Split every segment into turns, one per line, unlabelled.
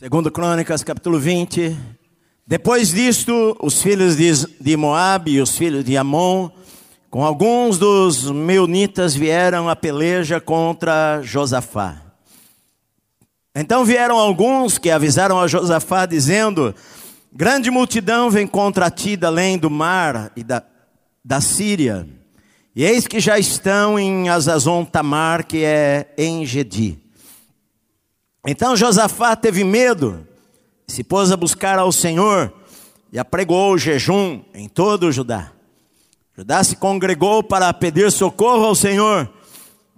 Segundo Crônicas, capítulo 20. Depois disto, os filhos de Moabe e os filhos de Amon, com alguns dos meunitas, vieram a peleja contra Josafá. Então vieram alguns que avisaram a Josafá, dizendo: Grande multidão vem contra ti da além do mar e da, da Síria. E eis que já estão em Azazon Tamar, que é em Gedi. Então Josafá teve medo, se pôs a buscar ao Senhor e apregou o jejum em todo o Judá. Judá se congregou para pedir socorro ao Senhor.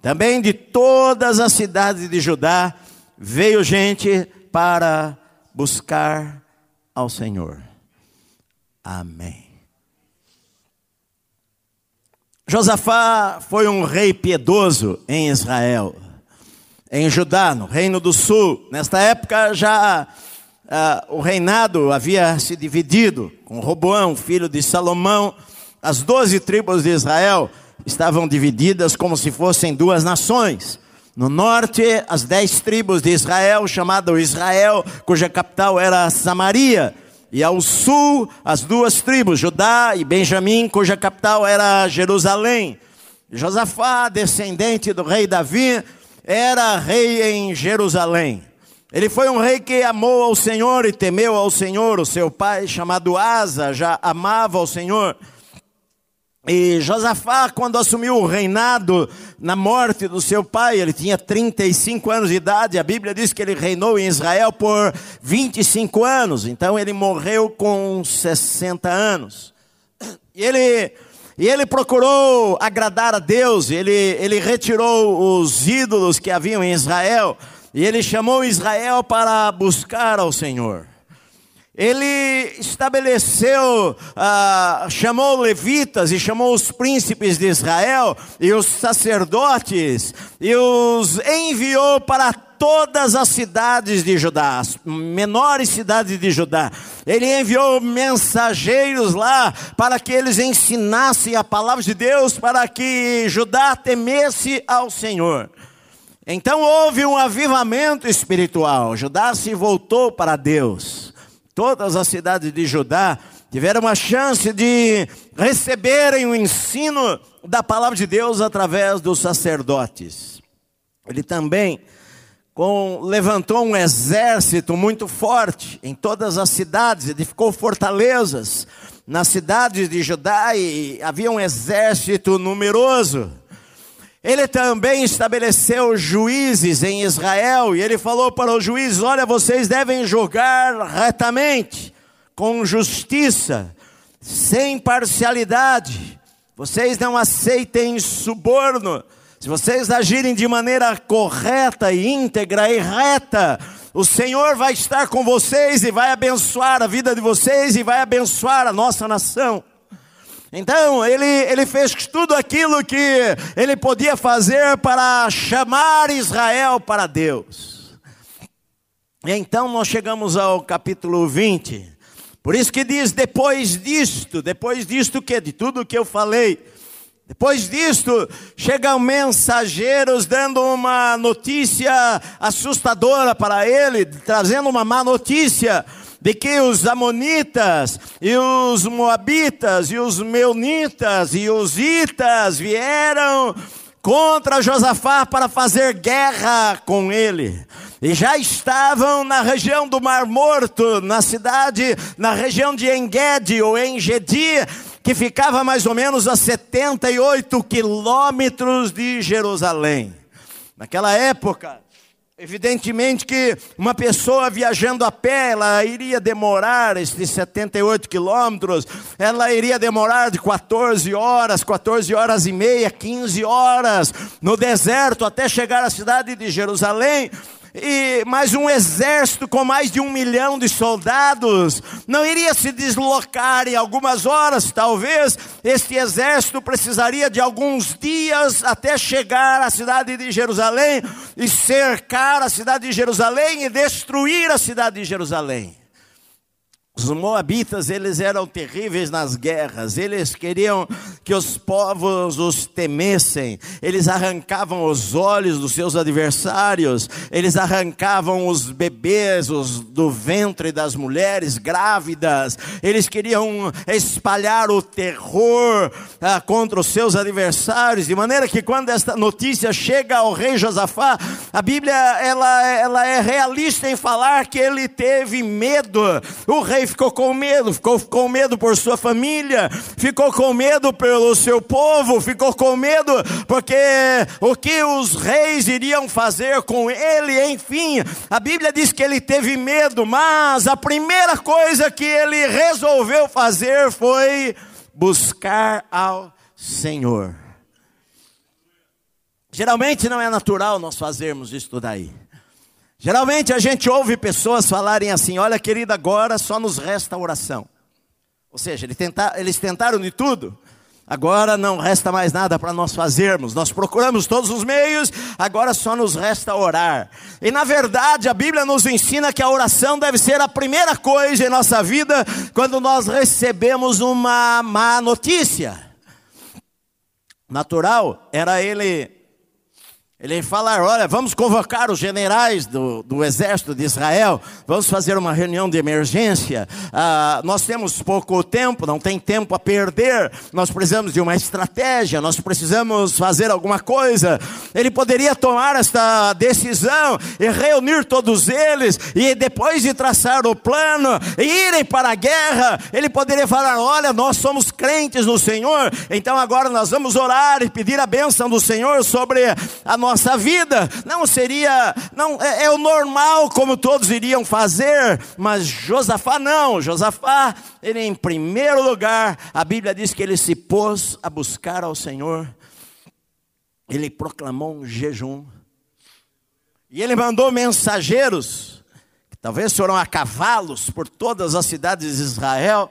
Também de todas as cidades de Judá veio gente para buscar ao Senhor. Amém. Josafá foi um rei piedoso em Israel em Judá, no Reino do Sul. Nesta época já uh, o reinado havia se dividido com Roboão, filho de Salomão. As doze tribos de Israel estavam divididas como se fossem duas nações. No norte, as dez tribos de Israel, chamado Israel, cuja capital era Samaria. E ao sul, as duas tribos, Judá e Benjamim, cuja capital era Jerusalém. Josafá, descendente do rei Davi, era rei em Jerusalém. Ele foi um rei que amou ao Senhor e temeu ao Senhor. O seu pai, chamado Asa, já amava ao Senhor. E Josafá, quando assumiu o reinado na morte do seu pai, ele tinha 35 anos de idade. A Bíblia diz que ele reinou em Israel por 25 anos. Então ele morreu com 60 anos. E ele e ele procurou agradar a Deus, ele, ele retirou os ídolos que haviam em Israel, e ele chamou Israel para buscar ao Senhor. Ele estabeleceu, ah, chamou levitas e chamou os príncipes de Israel e os sacerdotes e os enviou para todas as cidades de Judá, as menores cidades de Judá. Ele enviou mensageiros lá para que eles ensinassem a palavra de Deus, para que Judá temesse ao Senhor. Então houve um avivamento espiritual. Judá se voltou para Deus. Todas as cidades de Judá tiveram a chance de receberem o ensino da palavra de Deus através dos sacerdotes. Ele também com, levantou um exército muito forte em todas as cidades, edificou fortalezas nas cidades de Judá e havia um exército numeroso. Ele também estabeleceu juízes em Israel e ele falou para os juízes: Olha, vocês devem julgar retamente, com justiça, sem parcialidade. Vocês não aceitem suborno se vocês agirem de maneira correta íntegra e reta, o Senhor vai estar com vocês e vai abençoar a vida de vocês e vai abençoar a nossa nação. Então, ele, ele fez tudo aquilo que ele podia fazer para chamar Israel para Deus. E então nós chegamos ao capítulo 20. Por isso que diz: depois disto, depois disto que? De tudo que eu falei depois disto, chegam mensageiros dando uma notícia assustadora para ele, trazendo uma má notícia de que os amonitas e os moabitas e os meunitas e os itas vieram contra Josafá para fazer guerra com ele. E já estavam na região do Mar Morto, na cidade, na região de Engedi ou Engedi, que ficava mais ou menos a 78 quilômetros de Jerusalém. Naquela época, evidentemente que uma pessoa viajando a pé, ela iria demorar esses 78 quilômetros, ela iria demorar de 14 horas, 14 horas e meia, 15 horas no deserto até chegar à cidade de Jerusalém e mais um exército com mais de um milhão de soldados não iria se deslocar em algumas horas, talvez este exército precisaria de alguns dias até chegar à cidade de Jerusalém e cercar a cidade de Jerusalém e destruir a cidade de Jerusalém. Os moabitas, eles eram terríveis nas guerras, eles queriam que os povos os temessem, eles arrancavam os olhos dos seus adversários, eles arrancavam os bebês os, do ventre das mulheres grávidas, eles queriam espalhar o terror ah, contra os seus adversários, de maneira que quando esta notícia chega ao rei Josafá, a Bíblia ela, ela é realista em falar que ele teve medo, o rei rei ficou com medo, ficou com medo por sua família, ficou com medo pelo seu povo, ficou com medo porque o que os reis iriam fazer com ele, enfim, a Bíblia diz que ele teve medo, mas a primeira coisa que ele resolveu fazer foi buscar ao Senhor. Geralmente não é natural nós fazermos isso daí. Geralmente a gente ouve pessoas falarem assim: olha, querida, agora só nos resta a oração. Ou seja, eles tentaram de tudo, agora não resta mais nada para nós fazermos. Nós procuramos todos os meios, agora só nos resta orar. E na verdade, a Bíblia nos ensina que a oração deve ser a primeira coisa em nossa vida quando nós recebemos uma má notícia. Natural era ele ele fala: olha, vamos convocar os generais do, do exército de Israel, vamos fazer uma reunião de emergência. Ah, nós temos pouco tempo, não tem tempo a perder, nós precisamos de uma estratégia, nós precisamos fazer alguma coisa. Ele poderia tomar esta decisão e reunir todos eles, e depois de traçar o plano, irem para a guerra, ele poderia falar: olha, nós somos crentes no Senhor, então agora nós vamos orar e pedir a bênção do Senhor sobre a nossa nossa vida. Não seria, não é, é o normal como todos iriam fazer, mas Josafá não. Josafá, ele em primeiro lugar, a Bíblia diz que ele se pôs a buscar ao Senhor. Ele proclamou um jejum. E ele mandou mensageiros, que talvez foram a cavalos por todas as cidades de Israel,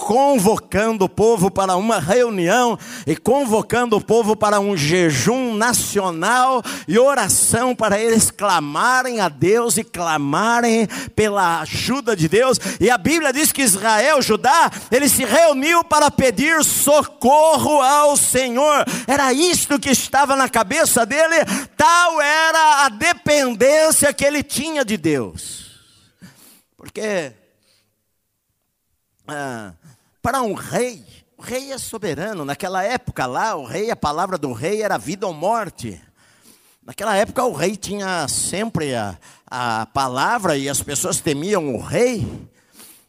convocando o povo para uma reunião e convocando o povo para um jejum nacional e oração para eles clamarem a Deus e clamarem pela ajuda de Deus. E a Bíblia diz que Israel, Judá, ele se reuniu para pedir socorro ao Senhor. Era isto que estava na cabeça dele, tal era a dependência que ele tinha de Deus. Porque ah, para um rei, o rei é soberano. Naquela época lá, o rei, a palavra do rei era vida ou morte. Naquela época o rei tinha sempre a, a palavra e as pessoas temiam o rei.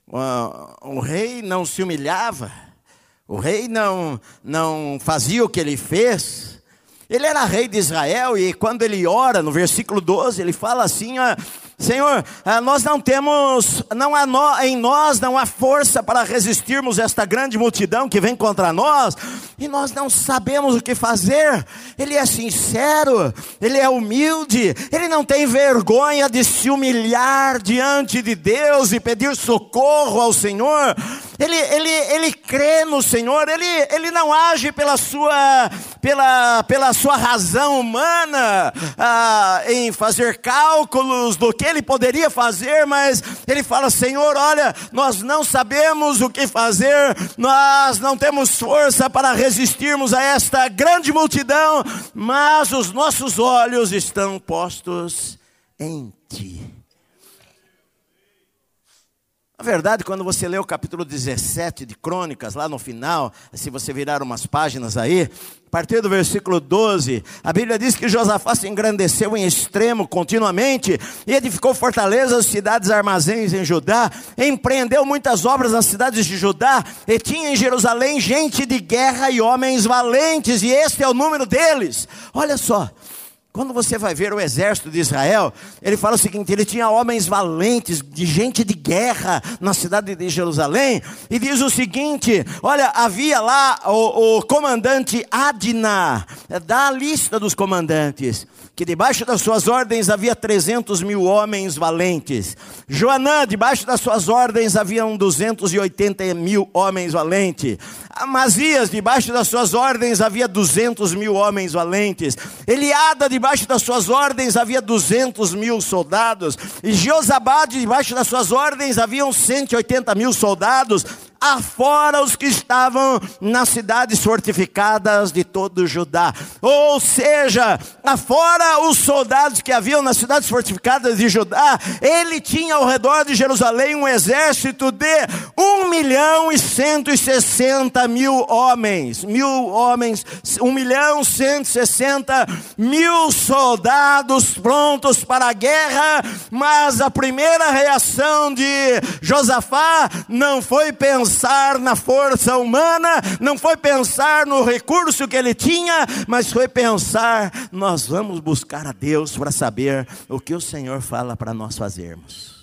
O, o rei não se humilhava. O rei não, não fazia o que ele fez. Ele era rei de Israel e quando ele ora, no versículo 12, ele fala assim: ó, Senhor, ah, nós não temos, não há no, em nós não há força para resistirmos esta grande multidão que vem contra nós, e nós não sabemos o que fazer. Ele é sincero, ele é humilde, ele não tem vergonha de se humilhar diante de Deus e pedir socorro ao Senhor. Ele, ele, ele crê no Senhor, ele, ele não age pela sua, pela, pela sua razão humana, ah, em fazer cálculos do que ele poderia fazer, mas ele fala: Senhor, olha, nós não sabemos o que fazer, nós não temos força para resistirmos a esta grande multidão, mas os nossos olhos estão postos em Ti. Na verdade, quando você lê o capítulo 17 de Crônicas, lá no final, se você virar umas páginas aí, a partir do versículo 12, a Bíblia diz que Josafá se engrandeceu em extremo continuamente e edificou fortalezas, cidades, armazéns em Judá, empreendeu muitas obras nas cidades de Judá e tinha em Jerusalém gente de guerra e homens valentes, e este é o número deles. Olha só, quando você vai ver o exército de Israel, ele fala o seguinte: ele tinha homens valentes, de gente de guerra na cidade de Jerusalém, e diz o seguinte: olha, havia lá o, o comandante Adna, dá a lista dos comandantes. Que debaixo das suas ordens havia 300 mil homens valentes. Joanã, debaixo das suas ordens haviam 280 mil homens valentes. Amazias, debaixo das suas ordens havia 200 mil homens valentes. Eliada, debaixo das suas ordens havia 200 mil soldados. E Josabade, debaixo das suas ordens haviam 180 mil soldados afora os que estavam nas cidades fortificadas de todo Judá. Ou seja, afora os soldados que haviam nas cidades fortificadas de Judá, ele tinha ao redor de Jerusalém um exército de um milhão e cento e sessenta mil homens, mil homens, um milhão cento e sessenta mil soldados prontos para a guerra, mas a primeira reação de Josafá não foi pensar pensar na força humana, não foi pensar no recurso que ele tinha, mas foi pensar: nós vamos buscar a Deus para saber o que o Senhor fala para nós fazermos.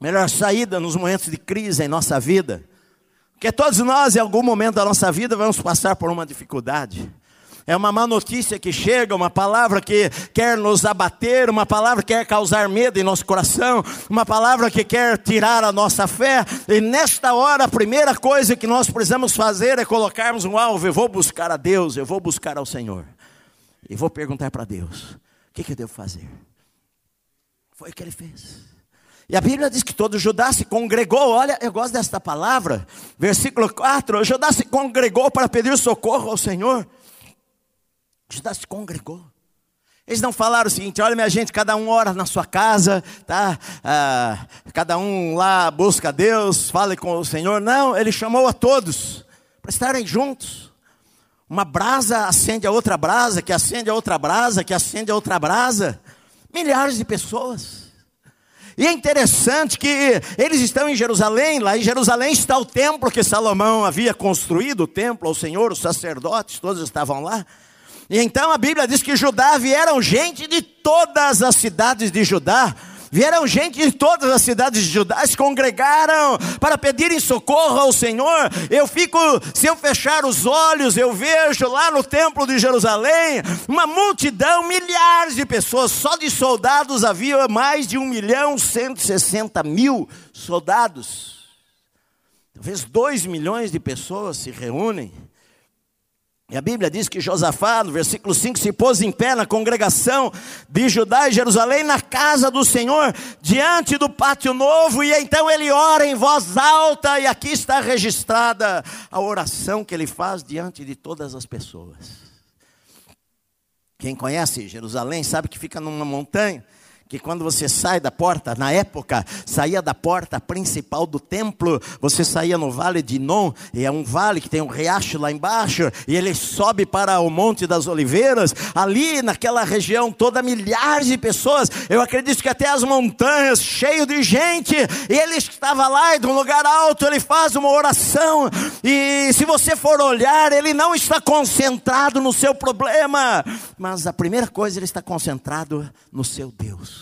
Melhor saída nos momentos de crise em nossa vida, porque todos nós, em algum momento da nossa vida, vamos passar por uma dificuldade é uma má notícia que chega, uma palavra que quer nos abater, uma palavra que quer causar medo em nosso coração, uma palavra que quer tirar a nossa fé. E nesta hora, a primeira coisa que nós precisamos fazer é colocarmos um alvo. Eu vou buscar a Deus, eu vou buscar ao Senhor. E vou perguntar para Deus: o que, que eu devo fazer? Foi o que ele fez. E a Bíblia diz que todo Judá se congregou. Olha, eu gosto desta palavra. Versículo 4: Judá se congregou para pedir socorro ao Senhor. Judá se congregou. Eles não falaram o seguinte: olha, minha gente, cada um ora na sua casa, tá? Ah, cada um lá busca Deus, fale com o Senhor. Não, ele chamou a todos para estarem juntos. Uma brasa acende a outra brasa, que acende a outra brasa, que acende a outra brasa. Milhares de pessoas. E é interessante que eles estão em Jerusalém, lá em Jerusalém está o templo que Salomão havia construído, o templo ao Senhor, os sacerdotes, todos estavam lá. E então a Bíblia diz que Judá vieram gente de todas as cidades de Judá. Vieram gente de todas as cidades de Judá, se congregaram para pedirem socorro ao Senhor. Eu fico, se eu fechar os olhos, eu vejo lá no templo de Jerusalém uma multidão, milhares de pessoas, só de soldados havia mais de um milhão cento e sessenta mil soldados. Talvez dois milhões de pessoas se reúnem e a Bíblia diz que Josafá, no versículo 5, se pôs em pé na congregação de Judá e Jerusalém, na casa do Senhor, diante do pátio novo, e então ele ora em voz alta, e aqui está registrada a oração que ele faz diante de todas as pessoas. Quem conhece Jerusalém sabe que fica numa montanha que quando você sai da porta, na época, saía da porta principal do templo, você saía no vale de Non, e é um vale que tem um riacho lá embaixo, e ele sobe para o Monte das Oliveiras, ali naquela região toda, milhares de pessoas, eu acredito que até as montanhas, cheio de gente, e ele estava lá, e de um lugar alto, ele faz uma oração, e se você for olhar, ele não está concentrado no seu problema, mas a primeira coisa, ele está concentrado no seu Deus.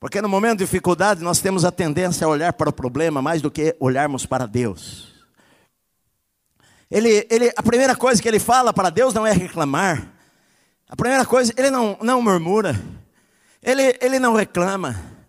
Porque no momento de dificuldade nós temos a tendência a olhar para o problema mais do que olharmos para Deus. Ele, ele, a primeira coisa que ele fala para Deus não é reclamar. A primeira coisa, ele não, não murmura. Ele, ele não reclama.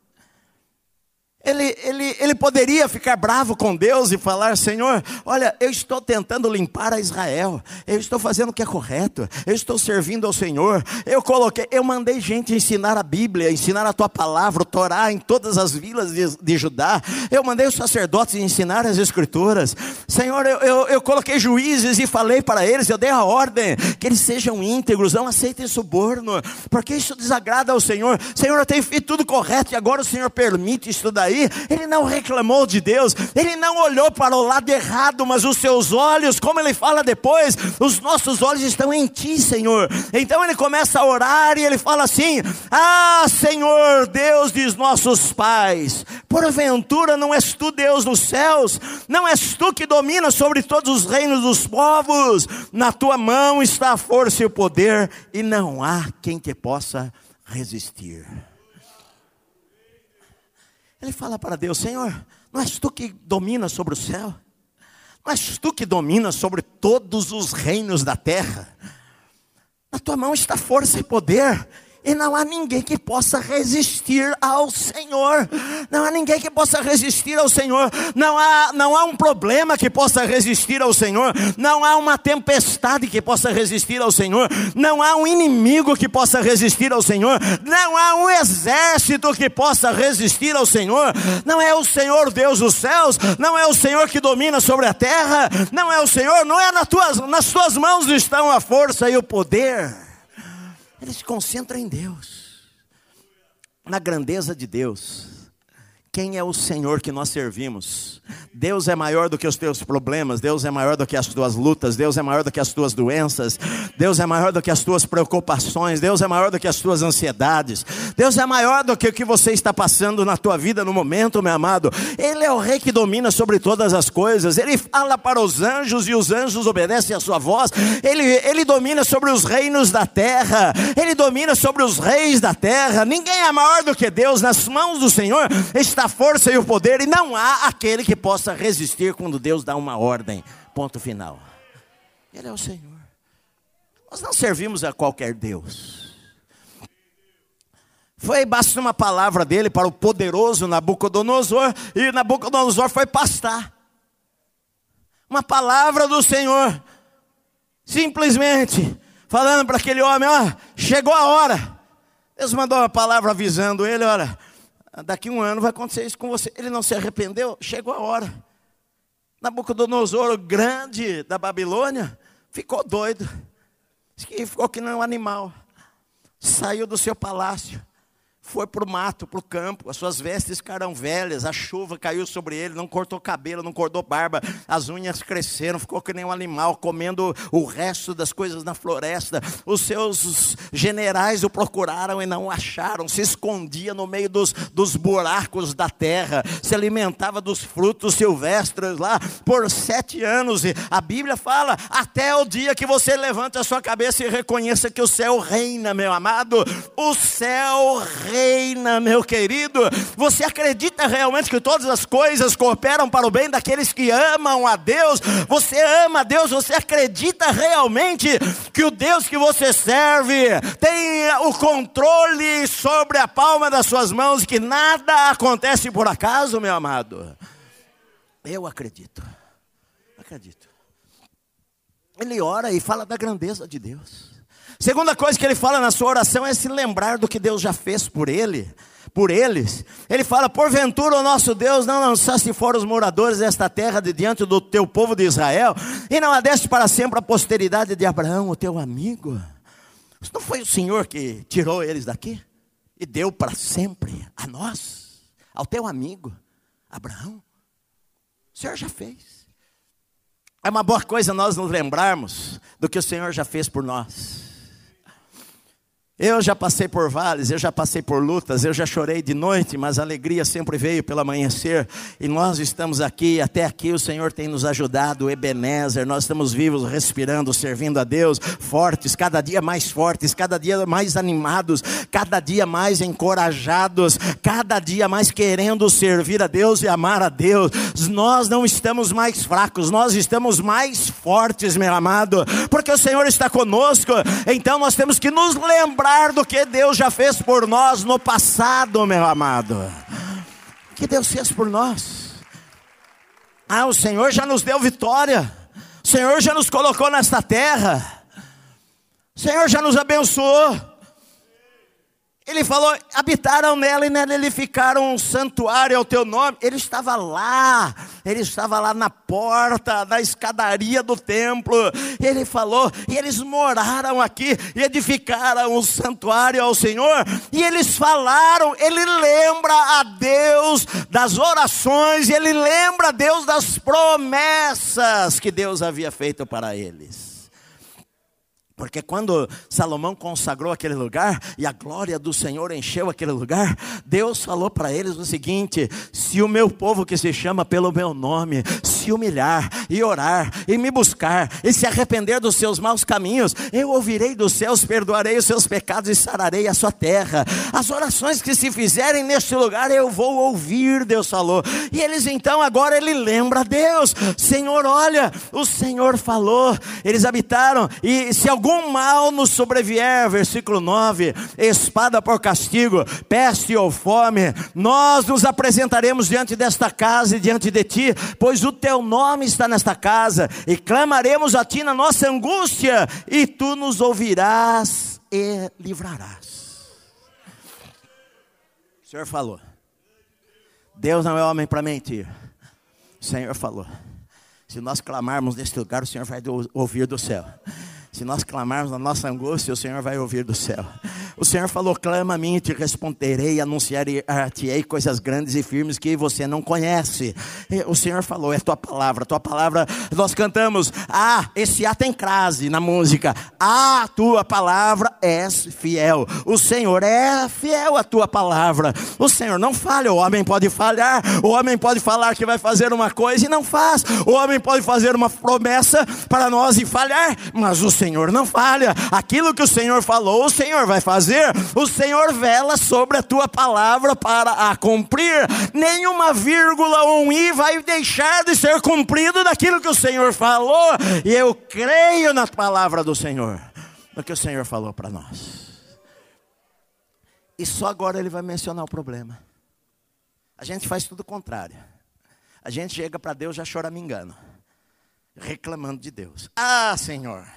Ele, ele, ele poderia ficar bravo com Deus e falar: Senhor, olha, eu estou tentando limpar a Israel, eu estou fazendo o que é correto, eu estou servindo ao Senhor. Eu coloquei, eu mandei gente ensinar a Bíblia, ensinar a tua palavra, o Torá em todas as vilas de, de Judá. Eu mandei os sacerdotes ensinar as Escrituras. Senhor, eu, eu, eu coloquei juízes e falei para eles, eu dei a ordem que eles sejam íntegros, não aceitem suborno, porque isso desagrada ao Senhor. Senhor, eu tenho feito tudo correto e agora o Senhor permite isso daí ele não reclamou de Deus, ele não olhou para o lado errado, mas os seus olhos, como ele fala depois, os nossos olhos estão em ti, Senhor. Então ele começa a orar e ele fala assim: Ah, Senhor, Deus dos nossos pais, porventura não és tu Deus nos céus, não és tu que domina sobre todos os reinos dos povos, na tua mão está a força e o poder, e não há quem te possa resistir. Ele fala para Deus: Senhor, não és tu que domina sobre o céu? Não és tu que domina sobre todos os reinos da terra? Na tua mão está força e poder. E não há ninguém que possa resistir ao Senhor. Não há ninguém que possa resistir ao Senhor. Não há, não há um problema que possa resistir ao Senhor. Não há uma tempestade que possa resistir ao Senhor. Não há um inimigo que possa resistir ao Senhor. Não há um exército que possa resistir ao Senhor. Não é o Senhor Deus dos céus. Não é o Senhor que domina sobre a terra. Não é o Senhor. Não é nas tuas, nas tuas mãos estão a força e o poder. Ele se concentra em Deus, na grandeza de Deus. Quem é o Senhor que nós servimos? Deus é maior do que os teus problemas, Deus é maior do que as tuas lutas, Deus é maior do que as tuas doenças, Deus é maior do que as tuas preocupações, Deus é maior do que as tuas ansiedades, Deus é maior do que o que você está passando na tua vida no momento, meu amado. Ele é o rei que domina sobre todas as coisas, ele fala para os anjos e os anjos obedecem a sua voz, ele, ele domina sobre os reinos da terra, ele domina sobre os reis da terra. Ninguém é maior do que Deus, nas mãos do Senhor está a força e o poder, e não há aquele que possa resistir quando Deus dá uma ordem. Ponto final. Ele é o Senhor. Nós não servimos a qualquer Deus. Foi basta uma palavra dele para o poderoso Nabucodonosor, e Nabucodonosor foi pastar. Uma palavra do Senhor, simplesmente falando para aquele homem: ó, chegou a hora. Deus mandou uma palavra avisando ele: olha, daqui um ano vai acontecer isso com você. Ele não se arrependeu, chegou a hora. Nabucodonosor, o grande da Babilônia, ficou doido. Ficou que nem um animal. Saiu do seu palácio foi para o mato, para o campo, as suas vestes ficaram velhas, a chuva caiu sobre ele, não cortou cabelo, não cortou barba, as unhas cresceram, ficou que nem um animal, comendo o resto das coisas na floresta. Os seus generais o procuraram e não o acharam, se escondia no meio dos, dos buracos da terra, se alimentava dos frutos silvestres lá por sete anos. E a Bíblia fala: até o dia que você levanta a sua cabeça e reconheça que o céu reina, meu amado, o céu reina reina, meu querido. Você acredita realmente que todas as coisas cooperam para o bem daqueles que amam a Deus? Você ama a Deus? Você acredita realmente que o Deus que você serve tem o controle sobre a palma das suas mãos e que nada acontece por acaso, meu amado? Eu acredito. Acredito. Ele ora e fala da grandeza de Deus. Segunda coisa que ele fala na sua oração é se lembrar do que Deus já fez por ele, por eles. Ele fala: Porventura o nosso Deus não lançasse fora os moradores desta terra de diante do teu povo de Israel, e não adeste para sempre a posteridade de Abraão, o teu amigo. Não foi o Senhor que tirou eles daqui e deu para sempre a nós, ao teu amigo Abraão? O Senhor já fez. É uma boa coisa nós nos lembrarmos do que o Senhor já fez por nós. Eu já passei por vales, eu já passei por lutas, eu já chorei de noite, mas a alegria sempre veio pelo amanhecer. E nós estamos aqui, até aqui o Senhor tem nos ajudado, Ebenezer. Nós estamos vivos, respirando, servindo a Deus, fortes, cada dia mais fortes, cada dia mais animados, cada dia mais encorajados, cada dia mais querendo servir a Deus e amar a Deus. Nós não estamos mais fracos, nós estamos mais fortes, meu amado, porque o Senhor está conosco. Então nós temos que nos lembrar lembrar do que Deus já fez por nós no passado, meu amado. O que Deus fez por nós? Ah, o Senhor já nos deu vitória. O Senhor já nos colocou nesta terra. O Senhor já nos abençoou. Ele falou: habitaram nela e nela ele ficaram um santuário ao teu nome. Ele estava lá, ele estava lá na porta da escadaria do templo. Ele falou, e eles moraram aqui e edificaram um santuário ao Senhor. E eles falaram, ele lembra a Deus das orações, ele lembra a Deus das promessas que Deus havia feito para eles. Porque quando Salomão consagrou aquele lugar e a glória do Senhor encheu aquele lugar, Deus falou para eles o seguinte: se o meu povo que se chama pelo meu nome, se humilhar e orar e me buscar e se arrepender dos seus maus caminhos, eu ouvirei dos céus, perdoarei os seus pecados e sararei a sua terra. As orações que se fizerem neste lugar eu vou ouvir, Deus falou. E eles então agora ele lembra a Deus, Senhor, olha, o Senhor falou, eles habitaram e se algum mal nos sobrevier, versículo 9, espada por castigo, peste ou fome, nós nos apresentaremos diante desta casa e diante de ti, pois o teu nome está nesta casa, e clamaremos a ti na nossa angústia, e tu nos ouvirás e livrarás. O Senhor falou. Deus não é homem para mentir. O Senhor falou. Se nós clamarmos neste lugar, o Senhor vai ouvir do céu. Se nós clamarmos na nossa angústia, o Senhor vai ouvir do céu. O Senhor falou: clama a mim e te responderei, anunciarei coisas grandes e firmes que você não conhece. O Senhor falou: é tua palavra, tua palavra. Nós cantamos: ah, esse A tem crase na música. Ah, tua palavra é fiel. O Senhor é fiel à tua palavra. O Senhor não falha. O homem pode falhar. O homem pode falar que vai fazer uma coisa e não faz. O homem pode fazer uma promessa para nós e falhar. Mas o Senhor não falha. Aquilo que o Senhor falou, o Senhor vai fazer. O Senhor vela sobre a tua palavra para a cumprir. Nenhuma vírgula ou um i vai deixar de ser cumprido daquilo que o Senhor falou. E eu creio na palavra do Senhor, no que o Senhor falou para nós. E só agora ele vai mencionar o problema. A gente faz tudo o contrário. A gente chega para Deus já choramingando, reclamando de Deus. Ah, Senhor,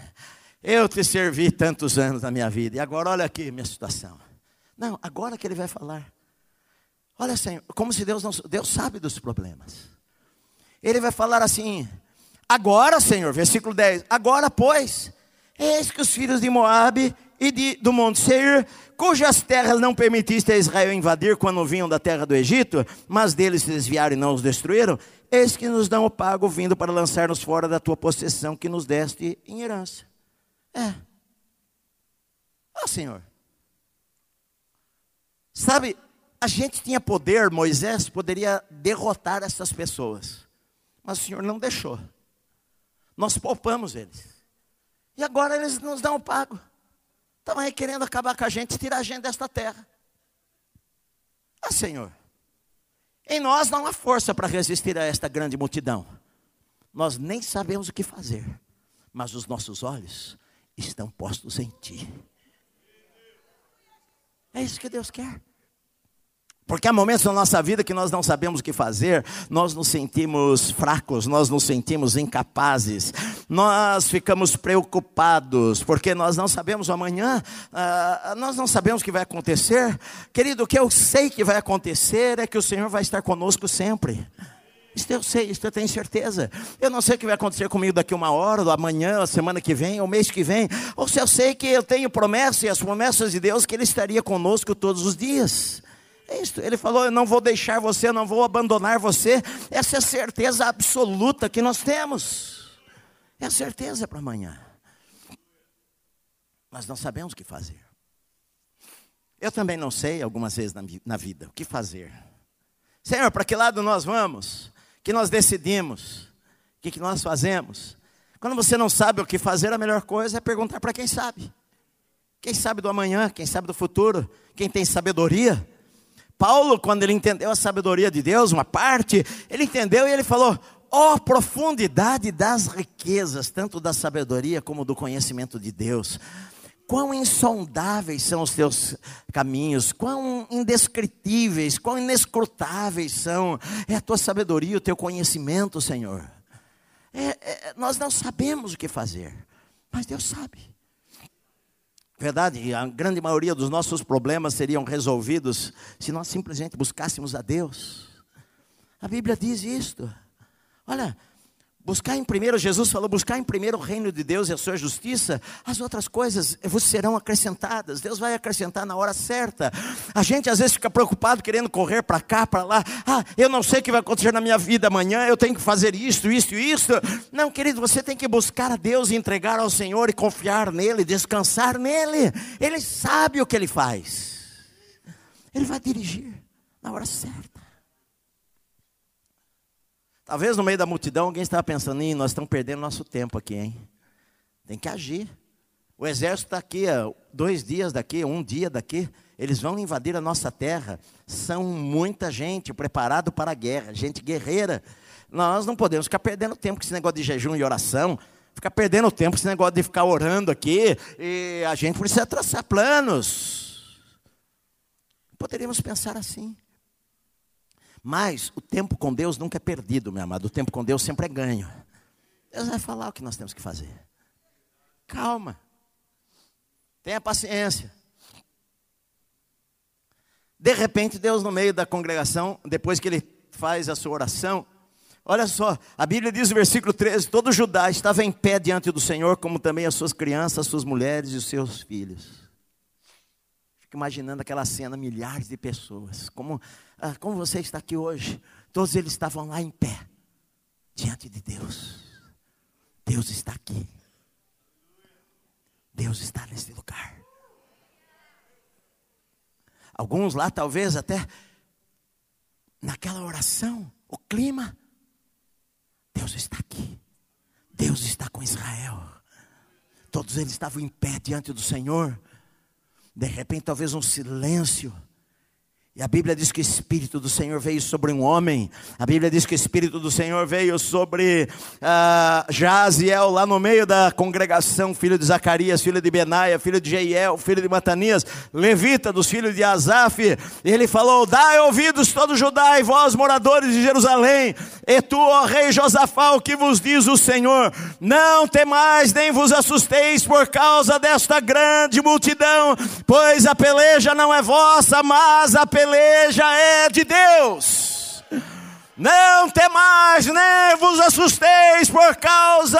eu te servi tantos anos na minha vida, e agora olha aqui minha situação. Não, agora que ele vai falar. Olha, Senhor, como se Deus não. Deus sabe dos problemas. Ele vai falar assim: agora, Senhor, versículo 10: agora, pois, eis que os filhos de Moabe e de, do Monte Seir, cujas terras não permitiste a Israel invadir quando vinham da terra do Egito, mas deles se desviaram e não os destruíram, eis que nos dão o pago vindo para lançar-nos fora da tua possessão que nos deste em herança. É. Ah, Senhor. Sabe, a gente tinha poder, Moisés poderia derrotar essas pessoas. Mas o Senhor não deixou. Nós poupamos eles. E agora eles nos dão o pago. Estão aí querendo acabar com a gente, tirar a gente desta terra. Ah, Senhor. Em nós não há força para resistir a esta grande multidão. Nós nem sabemos o que fazer. Mas os nossos olhos estão postos em ti. É isso que Deus quer. Porque há momentos na nossa vida que nós não sabemos o que fazer, nós nos sentimos fracos, nós nos sentimos incapazes, nós ficamos preocupados, porque nós não sabemos amanhã, uh, nós não sabemos o que vai acontecer. Querido, o que eu sei que vai acontecer é que o Senhor vai estar conosco sempre. Isso eu sei, isso eu tenho certeza. Eu não sei o que vai acontecer comigo daqui uma hora, ou amanhã, a semana que vem, ou mês que vem. Ou se eu sei que eu tenho promessas e as promessas de Deus que Ele estaria conosco todos os dias. É isso. Ele falou: Eu não vou deixar você, eu não vou abandonar você. Essa é a certeza absoluta que nós temos. É a certeza para amanhã. Mas não sabemos o que fazer. Eu também não sei, algumas vezes na, na vida, o que fazer. Senhor, para que lado nós vamos? Que nós decidimos, o que, que nós fazemos. Quando você não sabe o que fazer, a melhor coisa é perguntar para quem sabe. Quem sabe do amanhã, quem sabe do futuro, quem tem sabedoria. Paulo, quando ele entendeu a sabedoria de Deus, uma parte, ele entendeu e ele falou: ó oh, profundidade das riquezas, tanto da sabedoria como do conhecimento de Deus. Quão insondáveis são os teus caminhos, quão indescritíveis, quão inescrutáveis são. É a tua sabedoria, o teu conhecimento, Senhor. É, é, nós não sabemos o que fazer, mas Deus sabe. Verdade, a grande maioria dos nossos problemas seriam resolvidos se nós simplesmente buscássemos a Deus. A Bíblia diz isto. Olha, Buscar em primeiro, Jesus falou, buscar em primeiro o reino de Deus e a sua justiça, as outras coisas vos serão acrescentadas. Deus vai acrescentar na hora certa. A gente às vezes fica preocupado querendo correr para cá, para lá. Ah, eu não sei o que vai acontecer na minha vida amanhã, eu tenho que fazer isto, isto e isto. Não, querido, você tem que buscar a Deus entregar ao Senhor e confiar nele, descansar nele. Ele sabe o que ele faz. Ele vai dirigir na hora certa. Talvez no meio da multidão alguém estava pensando, Ih, nós estamos perdendo nosso tempo aqui, hein? Tem que agir. O exército está aqui, dois dias daqui, um dia daqui, eles vão invadir a nossa terra. São muita gente preparado para a guerra, gente guerreira. Nós não podemos ficar perdendo tempo com esse negócio de jejum e oração, ficar perdendo tempo com esse negócio de ficar orando aqui. E a gente precisa traçar planos. Poderíamos pensar assim. Mas o tempo com Deus nunca é perdido, meu amado. O tempo com Deus sempre é ganho. Deus vai falar o que nós temos que fazer. Calma. Tenha paciência. De repente, Deus, no meio da congregação, depois que ele faz a sua oração, olha só, a Bíblia diz no versículo 13: todo Judá estava em pé diante do Senhor, como também as suas crianças, as suas mulheres e os seus filhos. Fico imaginando aquela cena, milhares de pessoas, como ah, como você está aqui hoje, todos eles estavam lá em pé, diante de Deus. Deus está aqui. Deus está nesse lugar. Alguns lá, talvez até naquela oração, o clima, Deus está aqui. Deus está com Israel. Todos eles estavam em pé diante do Senhor. De repente, talvez um silêncio. E a Bíblia diz que o Espírito do Senhor veio sobre um homem. A Bíblia diz que o Espírito do Senhor veio sobre uh, Jaziel, lá no meio da congregação, filho de Zacarias, filho de Benaia, filho de Jeiel, filho de Matanias, levita dos filhos de Asaf. Ele falou: Dai ouvidos todo Judá e vós, moradores de Jerusalém, e tu, ó rei Josafá, o que vos diz o Senhor? Não temais, nem vos assusteis por causa desta grande multidão, pois a peleja não é vossa, mas a peleja peleja é de Deus. Não temais, nem vos assusteis por causa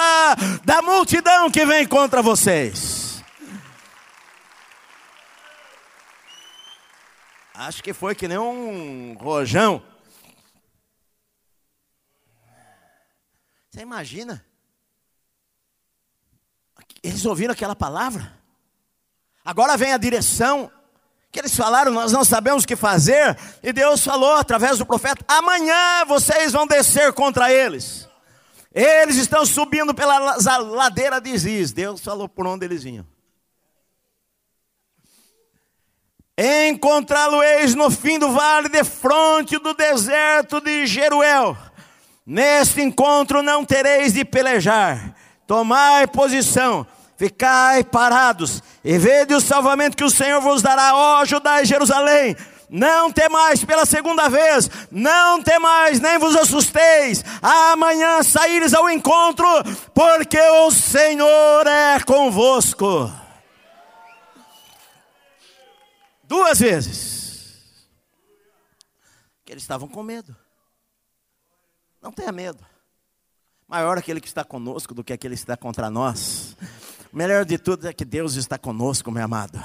da multidão que vem contra vocês. Acho que foi que nem um rojão. Você imagina? Eles ouviram aquela palavra. Agora vem a direção que eles falaram, nós não sabemos o que fazer, e Deus falou através do profeta: amanhã vocês vão descer contra eles. Eles estão subindo pela ladeira de Ziz. Deus falou por onde eles vinham. Encontrá-lo-eis no fim do vale, de fronte do deserto de Jeruel. Neste encontro não tereis de pelejar. Tomai posição ficai parados e vede o salvamento que o Senhor vos dará, ó Judá e Jerusalém. Não temais pela segunda vez, não temais, nem vos assusteis. Amanhã saíres ao encontro, porque o Senhor é convosco. Duas vezes. Que eles estavam com medo. Não tenha medo. Maior aquele que está conosco do que aquele que está contra nós. O melhor de tudo é que Deus está conosco, meu amado.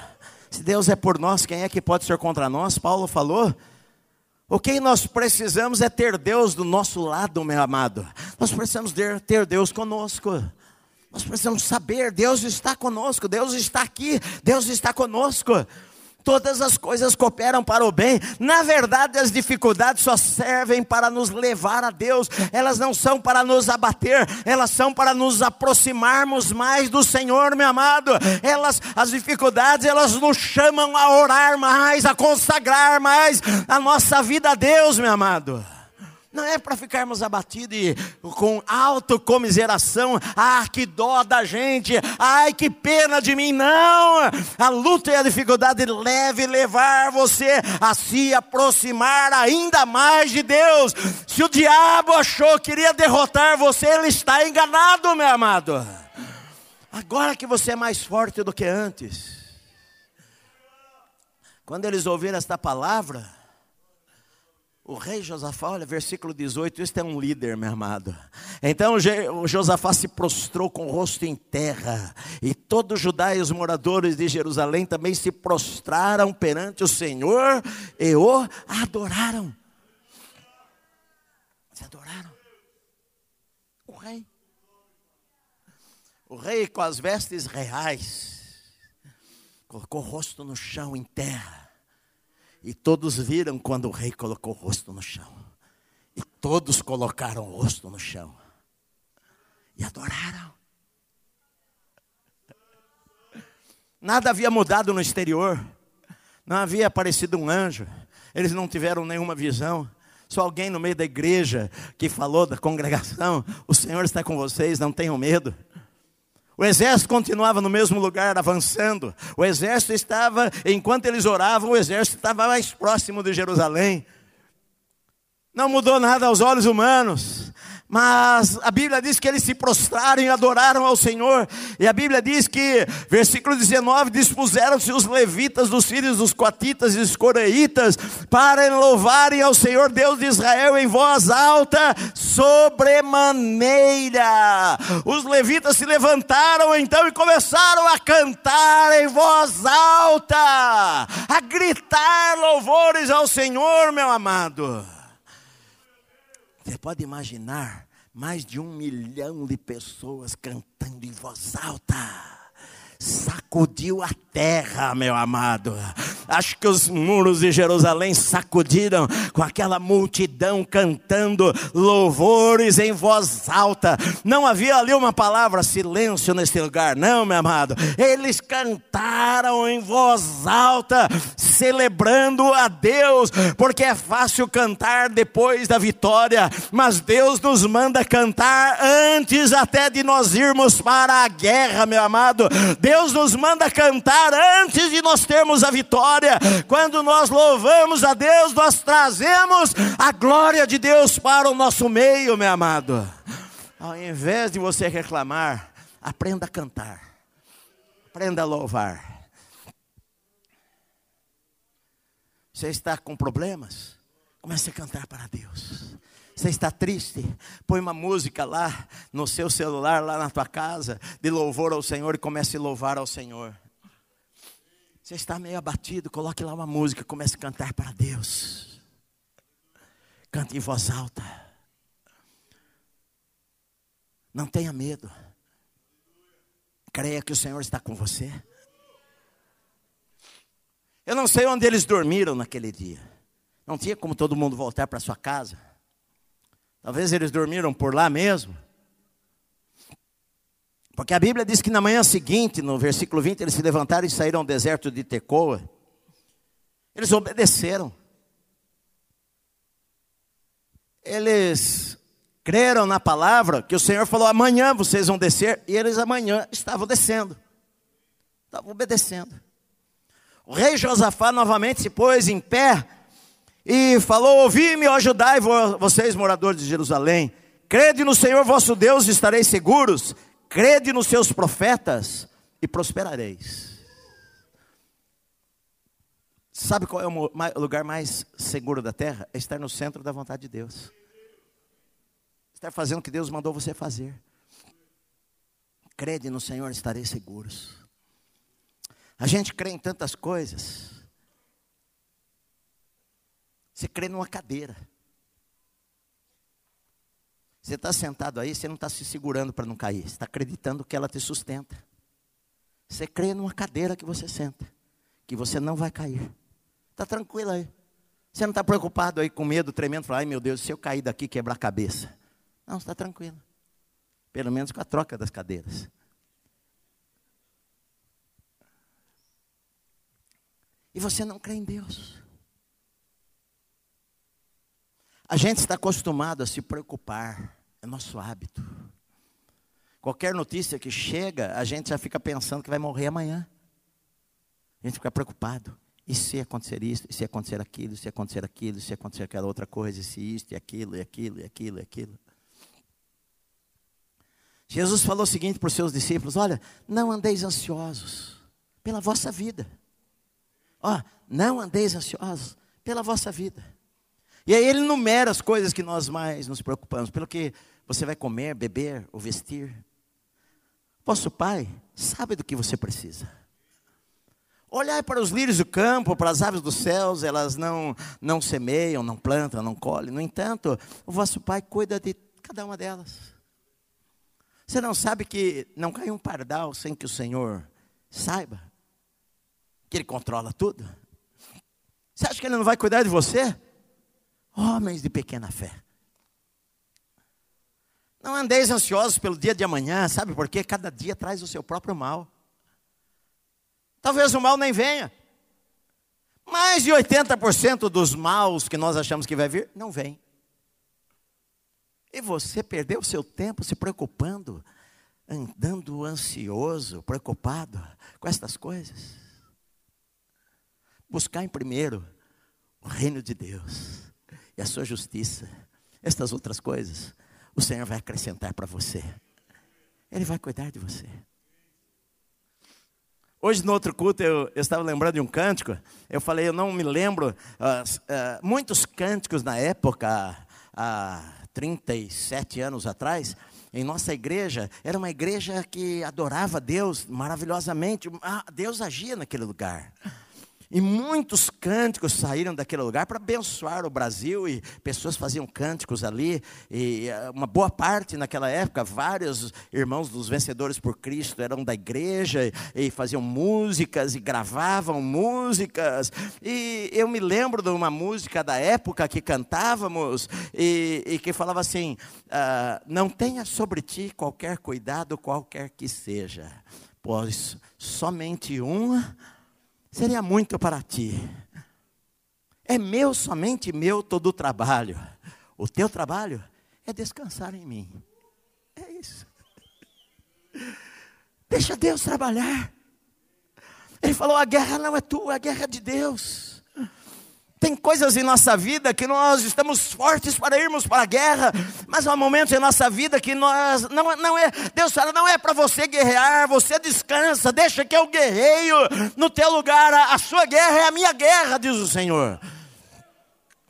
Se Deus é por nós, quem é que pode ser contra nós? Paulo falou. O que nós precisamos é ter Deus do nosso lado, meu amado. Nós precisamos ter Deus conosco. Nós precisamos saber, Deus está conosco, Deus está aqui, Deus está conosco. Todas as coisas cooperam para o bem. Na verdade, as dificuldades só servem para nos levar a Deus. Elas não são para nos abater, elas são para nos aproximarmos mais do Senhor, meu amado. Elas, as dificuldades, elas nos chamam a orar mais, a consagrar mais a nossa vida a Deus, meu amado. Não é para ficarmos abatidos e com autocomiseração. Ah, que dó da gente. Ai, que pena de mim. Não. A luta e a dificuldade deve levar você a se aproximar ainda mais de Deus. Se o diabo achou que iria derrotar você, ele está enganado, meu amado. Agora que você é mais forte do que antes. Quando eles ouviram esta palavra, o rei Josafá, olha, versículo 18, este é um líder, meu amado. Então Josafá se prostrou com o rosto em terra, e todo Judá e os moradores de Jerusalém também se prostraram perante o Senhor e o adoraram. Se adoraram. O rei. O rei com as vestes reais, colocou o rosto no chão em terra e todos viram quando o rei colocou o rosto no chão. E todos colocaram o rosto no chão e adoraram. Nada havia mudado no exterior, não havia aparecido um anjo, eles não tiveram nenhuma visão. Só alguém no meio da igreja que falou da congregação: O Senhor está com vocês, não tenham medo. O exército continuava no mesmo lugar, avançando. O exército estava, enquanto eles oravam, o exército estava mais próximo de Jerusalém. Não mudou nada aos olhos humanos. Mas a Bíblia diz que eles se prostraram e adoraram ao Senhor. E a Bíblia diz que, versículo 19, dispuseram-se os levitas dos filhos dos coatitas e dos coreitas para louvarem ao Senhor Deus de Israel em voz alta, sobremaneira. Os levitas se levantaram então e começaram a cantar em voz alta, a gritar louvores ao Senhor, meu amado. Você pode imaginar mais de um milhão de pessoas cantando em voz alta sacudiu a terra, meu amado. Acho que os muros de Jerusalém sacudiram com aquela multidão cantando louvores em voz alta. Não havia ali uma palavra silêncio nesse lugar, não, meu amado. Eles cantaram em voz alta, celebrando a Deus, porque é fácil cantar depois da vitória, mas Deus nos manda cantar antes até de nós irmos para a guerra, meu amado. Deus nos manda cantar antes de nós termos a vitória. Quando nós louvamos a Deus, nós trazemos a glória de Deus para o nosso meio, meu amado. Ao invés de você reclamar, aprenda a cantar, aprenda a louvar. Você está com problemas? Comece a cantar para Deus. Você está triste? Põe uma música lá no seu celular, lá na tua casa, de louvor ao Senhor e comece a louvar ao Senhor. Você está meio abatido, coloque lá uma música, comece a cantar para Deus. Cante em voz alta. Não tenha medo. Creia que o Senhor está com você. Eu não sei onde eles dormiram naquele dia. Não tinha como todo mundo voltar para sua casa. Talvez eles dormiram por lá mesmo. Porque a Bíblia diz que na manhã seguinte, no versículo 20, eles se levantaram e saíram ao deserto de Tecoa. Eles obedeceram. Eles creram na palavra que o Senhor falou: amanhã vocês vão descer, e eles amanhã estavam descendo, estavam obedecendo. O rei Josafá novamente se pôs em pé e falou: Ouvi-me, ó Judá, e vocês, moradores de Jerusalém, crede no Senhor vosso Deus e estareis seguros, crede nos seus profetas e prosperareis. Sabe qual é o lugar mais seguro da terra? É estar no centro da vontade de Deus. Estar fazendo o que Deus mandou você fazer. Crede no Senhor, estareis seguros. A gente crê em tantas coisas. Você crê numa cadeira. Você está sentado aí, você não está se segurando para não cair. Você está acreditando que ela te sustenta. Você crê numa cadeira que você senta, que você não vai cair. Está tranquilo aí. Você não está preocupado aí com medo, tremendo, falando, ai meu Deus, se eu cair daqui, quebrar a cabeça. Não, está tranquilo. Pelo menos com a troca das cadeiras. E você não crê em Deus. A gente está acostumado a se preocupar, é nosso hábito. Qualquer notícia que chega, a gente já fica pensando que vai morrer amanhã. A gente fica preocupado. E se acontecer isso, e se acontecer aquilo, se acontecer aquilo, se acontecer aquela outra coisa, e se isto, e aquilo, e aquilo, e aquilo, e aquilo. Jesus falou o seguinte para os seus discípulos: Olha, não andeis ansiosos pela vossa vida. Ó, não andeis ansiosos pela vossa vida. E aí ele numera as coisas que nós mais nos preocupamos, pelo que você vai comer, beber ou vestir. Vosso Pai sabe do que você precisa. Olhai para os lírios do campo, para as aves dos céus, elas não, não semeiam, não plantam, não colhem. No entanto, o vosso Pai cuida de cada uma delas. Você não sabe que não cai um pardal sem que o Senhor saiba? Que Ele controla tudo? Você acha que Ele não vai cuidar de você? Homens de pequena fé. Não andeis ansiosos pelo dia de amanhã, sabe por quê? Cada dia traz o seu próprio mal. Talvez o mal nem venha. Mais de 80% dos maus que nós achamos que vai vir, não vem. E você perdeu o seu tempo se preocupando, andando ansioso, preocupado com estas coisas. Buscar em primeiro o reino de Deus a sua justiça. Estas outras coisas, o Senhor vai acrescentar para você. Ele vai cuidar de você. Hoje, no outro culto, eu, eu, estava lembrando de um cântico. Eu falei, eu não me lembro. Uh, uh, muitos cânticos na época, há 37 anos atrás, em nossa igreja, era uma igreja que adorava Deus maravilhosamente. Ah, Deus agia naquele lugar. E muitos cânticos saíram daquele lugar para abençoar o Brasil, e pessoas faziam cânticos ali, e eh, uma boa parte naquela época, vários irmãos dos vencedores por Cristo eram da igreja, e faziam músicas, e gravavam músicas, e eu me lembro de uma música da época que cantávamos, e, e que falava assim: ah, Não tenha sobre ti qualquer cuidado, qualquer que seja, pois somente uma seria muito para ti. É meu, somente meu, todo o trabalho. O teu trabalho é descansar em mim. É isso. Deixa Deus trabalhar. Ele falou: a guerra não é tua, a guerra é de Deus. Tem coisas em nossa vida que nós estamos fortes para irmos para a guerra, mas há momentos em nossa vida que nós não, não é, Deus fala, não é para você guerrear, você descansa, deixa que eu guerreio no teu lugar, a, a sua guerra é a minha guerra, diz o Senhor.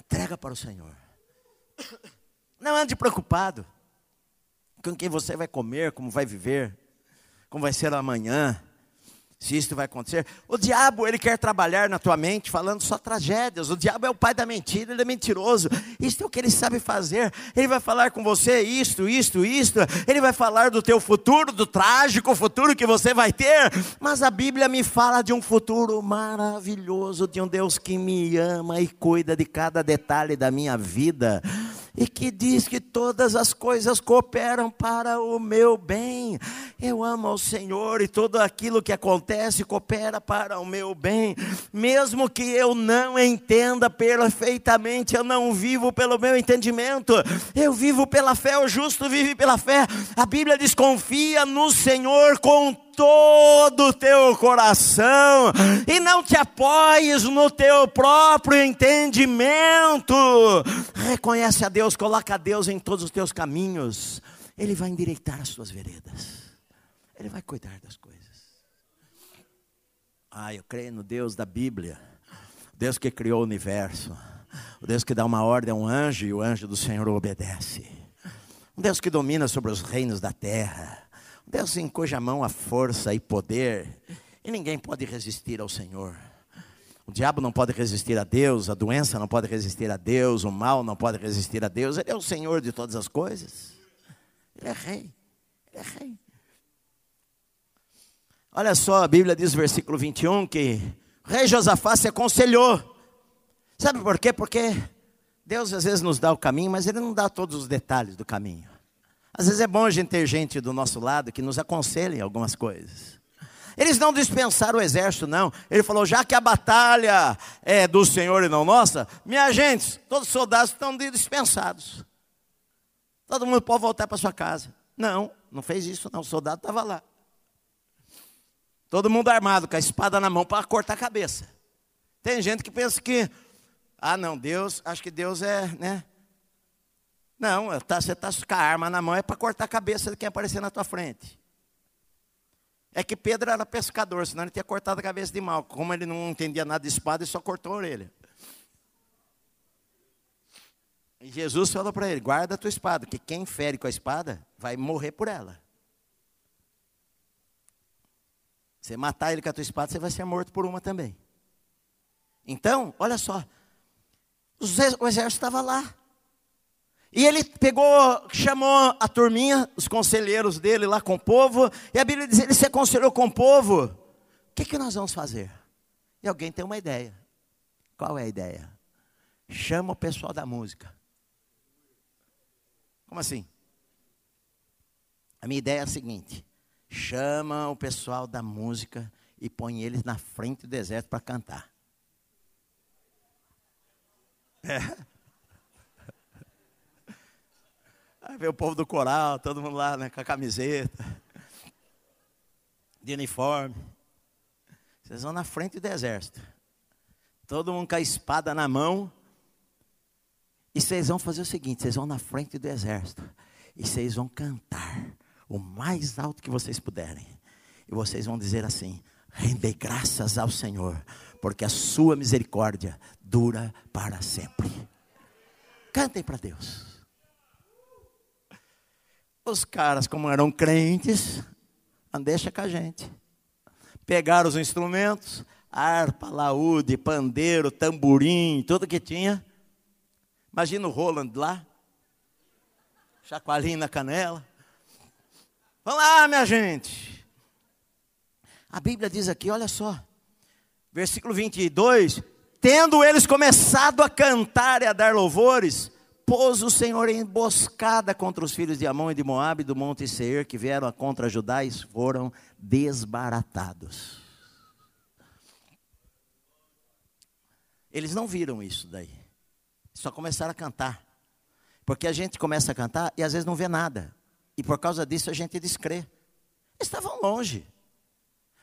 Entrega para o Senhor. Não ande preocupado com quem você vai comer, como vai viver, como vai ser amanhã se isso vai acontecer. O diabo, ele quer trabalhar na tua mente falando só tragédias. O diabo é o pai da mentira, ele é mentiroso. Isso é o que ele sabe fazer. Ele vai falar com você isto, isto, isto. Ele vai falar do teu futuro, do trágico futuro que você vai ter. Mas a Bíblia me fala de um futuro maravilhoso, de um Deus que me ama e cuida de cada detalhe da minha vida e que diz que todas as coisas cooperam para o meu bem. Eu amo ao Senhor e tudo aquilo que acontece coopera para o meu bem, mesmo que eu não entenda perfeitamente, eu não vivo pelo meu entendimento, eu vivo pela fé, o justo vive pela fé. A Bíblia diz: confia no Senhor com todo o teu coração e não te apoies no teu próprio entendimento. Reconhece a Deus, coloca a Deus em todos os teus caminhos. Ele vai endireitar as suas veredas. Ele vai cuidar das coisas. Ah, eu creio no Deus da Bíblia. Deus que criou o universo. O Deus que dá uma ordem a um anjo e o anjo do Senhor obedece. Um Deus que domina sobre os reinos da terra. Deus em cuja mão há força e poder, e ninguém pode resistir ao Senhor. O diabo não pode resistir a Deus, a doença não pode resistir a Deus, o mal não pode resistir a Deus. Ele é o Senhor de todas as coisas. Ele é rei. Ele é rei. Olha só, a Bíblia diz, versículo 21, que o rei Josafá se aconselhou. Sabe por quê? Porque Deus às vezes nos dá o caminho, mas Ele não dá todos os detalhes do caminho. Às vezes é bom a gente ter gente do nosso lado que nos aconselhe em algumas coisas. Eles não dispensaram o exército, não. Ele falou: já que a batalha é do Senhor e não nossa, minha gente, todos os soldados estão dispensados. Todo mundo pode voltar para sua casa. Não, não fez isso, não. O soldado estava lá. Todo mundo armado, com a espada na mão para cortar a cabeça. Tem gente que pensa que, ah, não, Deus, acho que Deus é, né? Não, tá, você está com a arma na mão é para cortar a cabeça de quem aparecer na tua frente. É que Pedro era pescador, senão ele tinha cortado a cabeça de mal. Como ele não entendia nada de espada, ele só cortou a orelha. E Jesus falou para ele: guarda a tua espada, que quem fere com a espada vai morrer por ela. Você matar ele com a tua espada, você vai ser morto por uma também. Então, olha só, o exército estava lá. E ele pegou, chamou a turminha, os conselheiros dele lá com o povo, e a Bíblia diz: ele se aconselhou com o povo. O que, que nós vamos fazer? E alguém tem uma ideia. Qual é a ideia? Chama o pessoal da música. Como assim? A minha ideia é a seguinte: chama o pessoal da música e põe eles na frente do deserto para cantar. É. Aí vê o povo do coral, todo mundo lá né, com a camiseta, de uniforme. Vocês vão na frente do exército. Todo mundo com a espada na mão. E vocês vão fazer o seguinte: vocês vão na frente do exército. E vocês vão cantar o mais alto que vocês puderem. E vocês vão dizer assim: rendei graças ao Senhor, porque a sua misericórdia dura para sempre. Cantem para Deus. Os caras, como eram crentes, deixa com a gente. Pegaram os instrumentos, harpa, laúde, pandeiro, tamborim, tudo que tinha. Imagina o Roland lá, chacoalhinho na canela. Vamos lá, minha gente. A Bíblia diz aqui, olha só, versículo 22: Tendo eles começado a cantar e a dar louvores, pôs o Senhor em emboscada contra os filhos de Amon e de Moabe do monte Seir, que vieram contra Judá e foram desbaratados. Eles não viram isso daí. Só começaram a cantar. Porque a gente começa a cantar e às vezes não vê nada. E por causa disso a gente descrê. Estavam longe.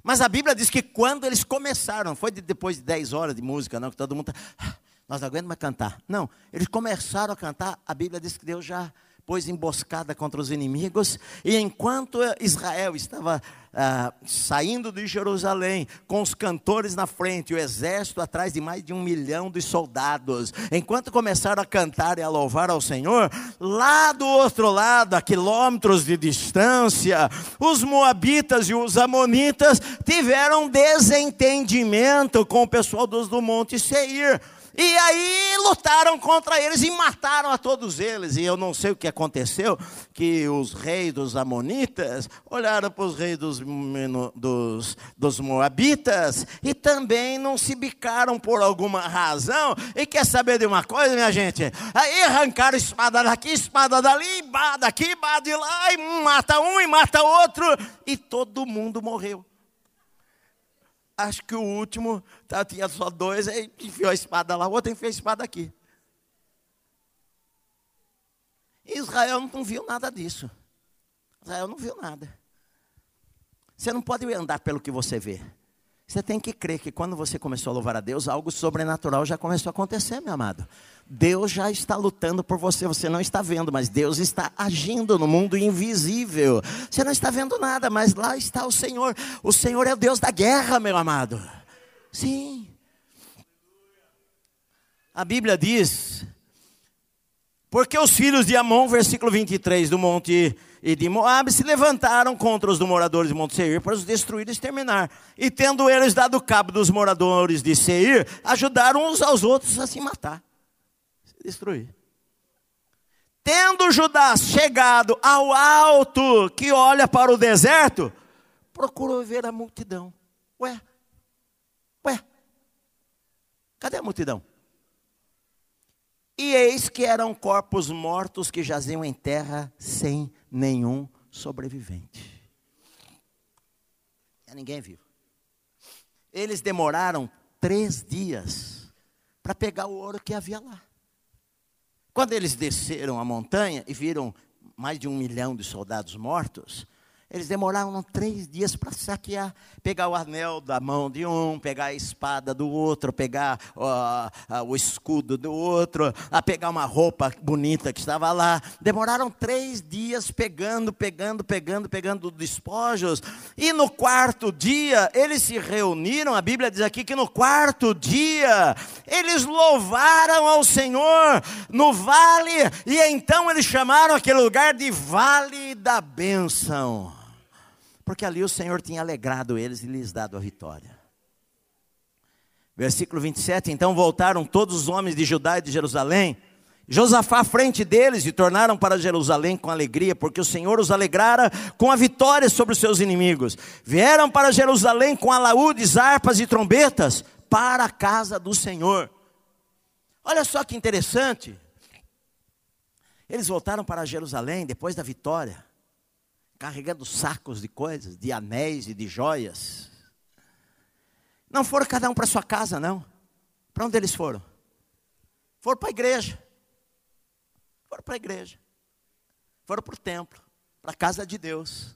Mas a Bíblia diz que quando eles começaram, foi depois de 10 horas de música, não, que todo mundo está nós não aguentamos mais cantar. Não, eles começaram a cantar, a Bíblia diz que Deus já pôs emboscada contra os inimigos, e enquanto Israel estava ah, saindo de Jerusalém, com os cantores na frente, o exército atrás de mais de um milhão de soldados, enquanto começaram a cantar e a louvar ao Senhor, lá do outro lado, a quilômetros de distância, os moabitas e os amonitas tiveram desentendimento com o pessoal dos do Monte Seir. E aí lutaram contra eles e mataram a todos eles. E eu não sei o que aconteceu, que os reis dos Amonitas olharam para os reis dos, dos, dos Moabitas e também não se bicaram por alguma razão. E quer saber de uma coisa, minha gente? Aí arrancaram espada daqui, espada dali, bada daqui, bada de lá, e mata um e mata outro, e todo mundo morreu acho que o último tá, tinha só dois, aí enfiou a espada lá, o outro enfiou a espada aqui. Israel não viu nada disso. Israel não viu nada. Você não pode andar pelo que você vê. Você tem que crer que quando você começou a louvar a Deus, algo sobrenatural já começou a acontecer, meu amado. Deus já está lutando por você, você não está vendo, mas Deus está agindo no mundo invisível. Você não está vendo nada, mas lá está o Senhor. O Senhor é o Deus da guerra, meu amado. Sim. A Bíblia diz: Porque os filhos de Amon, versículo 23 do monte e de Moabe se levantaram contra os do moradores de Monte Seir para os destruir e exterminar. E tendo eles dado cabo dos moradores de Seir, ajudaram uns aos outros a se matar, se destruir. Tendo Judá chegado ao alto que olha para o deserto, procurou ver a multidão. Ué, ué, cadê a multidão? E eis que eram corpos mortos que jaziam em terra sem nenhum sobrevivente. Ninguém viu. Eles demoraram três dias para pegar o ouro que havia lá. Quando eles desceram a montanha e viram mais de um milhão de soldados mortos, eles demoraram três dias para saquear, pegar o anel da mão de um, pegar a espada do outro, pegar uh, uh, o escudo do outro, a pegar uma roupa bonita que estava lá. Demoraram três dias pegando, pegando, pegando, pegando despojos. E no quarto dia eles se reuniram. A Bíblia diz aqui que no quarto dia eles louvaram ao Senhor no vale e então eles chamaram aquele lugar de Vale da Bênção porque ali o Senhor tinha alegrado eles e lhes dado a vitória. Versículo 27: Então voltaram todos os homens de Judá e de Jerusalém, Josafá à frente deles, e tornaram para Jerusalém com alegria, porque o Senhor os alegrara com a vitória sobre os seus inimigos. Vieram para Jerusalém com alaúdes, harpas e trombetas para a casa do Senhor. Olha só que interessante. Eles voltaram para Jerusalém depois da vitória. Carregando sacos de coisas, de anéis e de joias. Não foram cada um para sua casa, não. Para onde eles foram? Foram para a igreja. Foram para a igreja. Foram para o templo, para a casa de Deus.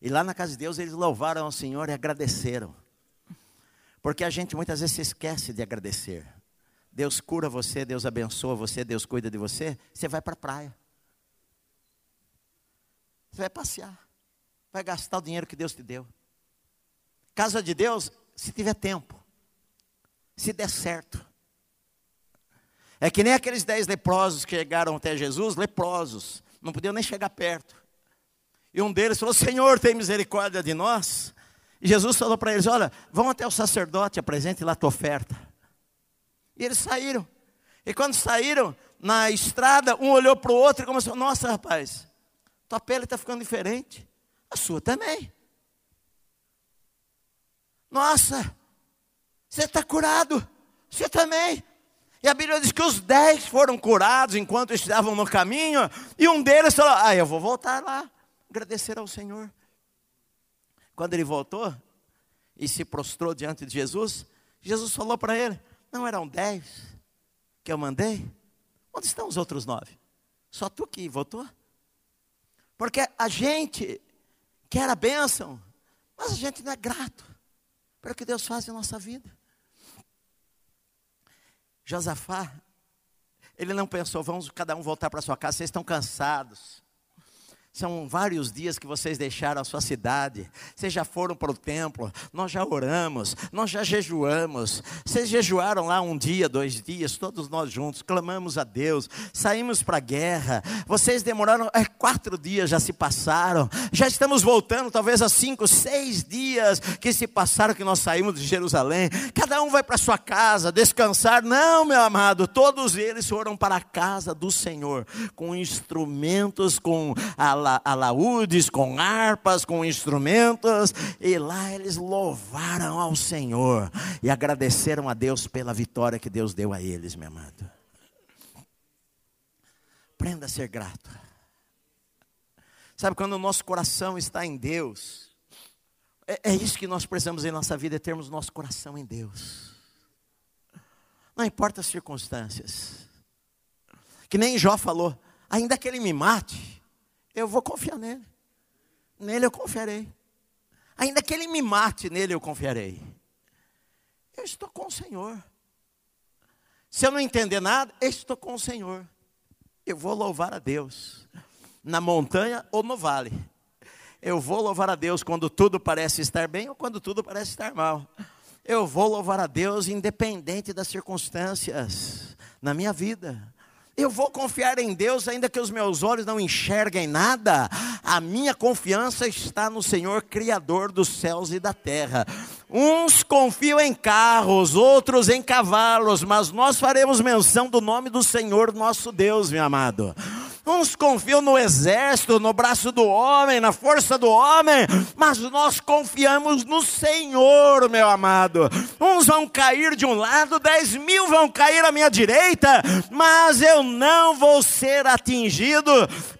E lá na casa de Deus eles louvaram ao Senhor e agradeceram. Porque a gente muitas vezes se esquece de agradecer. Deus cura você, Deus abençoa você, Deus cuida de você, você vai para a praia. Você vai passear. Vai gastar o dinheiro que Deus te deu. Casa de Deus, se tiver tempo. Se der certo. É que nem aqueles dez leprosos que chegaram até Jesus, leprosos, não podiam nem chegar perto. E um deles falou: Senhor, tem misericórdia de nós. E Jesus falou para eles: Olha, vão até o sacerdote, apresente lá a tua oferta. E eles saíram. E quando saíram na estrada, um olhou para o outro e começou: Nossa, rapaz, tua pele está ficando diferente. A sua também. Nossa, você está curado. Você também. E a Bíblia diz que os dez foram curados enquanto estavam no caminho. E um deles falou: Ah, eu vou voltar lá, agradecer ao Senhor. Quando ele voltou e se prostrou diante de Jesus, Jesus falou para ele: Não eram dez que eu mandei? Onde estão os outros nove? Só tu que voltou? Porque a gente quer a bênção, mas a gente não é grato pelo que Deus faz em nossa vida. Josafá, ele não pensou, vamos cada um voltar para sua casa, vocês estão cansados. São vários dias que vocês deixaram a sua cidade. Vocês já foram para o templo, nós já oramos, nós já jejuamos. Vocês jejuaram lá um dia, dois dias, todos nós juntos, clamamos a Deus, saímos para a guerra. Vocês demoraram, é, quatro dias já se passaram. Já estamos voltando, talvez há cinco, seis dias que se passaram que nós saímos de Jerusalém. Cada um vai para sua casa descansar. Não, meu amado, todos eles foram para a casa do Senhor com instrumentos, com a alaúdes, com harpas, com instrumentos, e lá eles louvaram ao Senhor e agradeceram a Deus pela vitória que Deus deu a eles, meu amado. Aprenda a ser grato. Sabe, quando o nosso coração está em Deus, é, é isso que nós precisamos em nossa vida, é termos nosso coração em Deus. Não importa as circunstâncias. Que nem Jó falou, ainda que ele me mate, eu vou confiar nele. Nele eu confiarei. Ainda que ele me mate, nele eu confiarei. Eu estou com o Senhor. Se eu não entender nada, eu estou com o Senhor. Eu vou louvar a Deus, na montanha ou no vale. Eu vou louvar a Deus quando tudo parece estar bem ou quando tudo parece estar mal. Eu vou louvar a Deus independente das circunstâncias na minha vida. Eu vou confiar em Deus, ainda que os meus olhos não enxerguem nada. A minha confiança está no Senhor, Criador dos céus e da terra. Uns confiam em carros, outros em cavalos, mas nós faremos menção do nome do Senhor nosso Deus, meu amado. Uns confiam no exército, no braço do homem, na força do homem, mas nós confiamos no Senhor, meu amado. Uns vão cair de um lado, dez mil vão cair à minha direita, mas eu não vou ser atingido,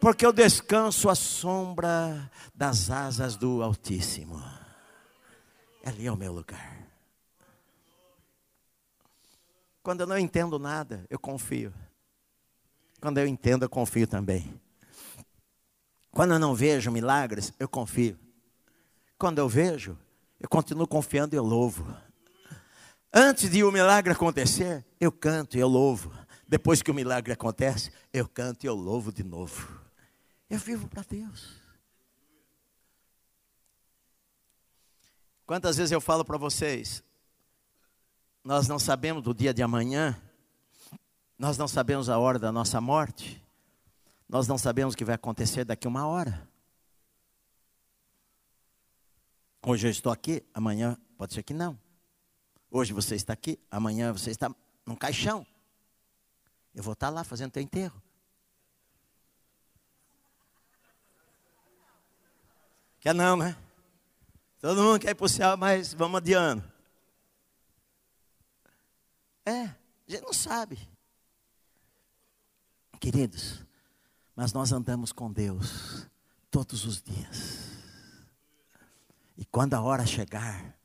porque eu descanso à sombra das asas do Altíssimo. Ali é o meu lugar. Quando eu não entendo nada, eu confio. Quando eu entendo, eu confio também. Quando eu não vejo milagres, eu confio. Quando eu vejo, eu continuo confiando e eu louvo. Antes de o milagre acontecer, eu canto e eu louvo. Depois que o milagre acontece, eu canto e eu louvo de novo. Eu vivo para Deus. Quantas vezes eu falo para vocês, nós não sabemos do dia de amanhã, nós não sabemos a hora da nossa morte. Nós não sabemos o que vai acontecer daqui uma hora. Hoje eu estou aqui, amanhã pode ser que não. Hoje você está aqui, amanhã você está num caixão. Eu vou estar lá fazendo teu enterro. Quer não, né? Todo mundo quer ir para o céu, mas vamos adiando. É, a gente não sabe. Queridos, mas nós andamos com Deus todos os dias. E quando a hora chegar,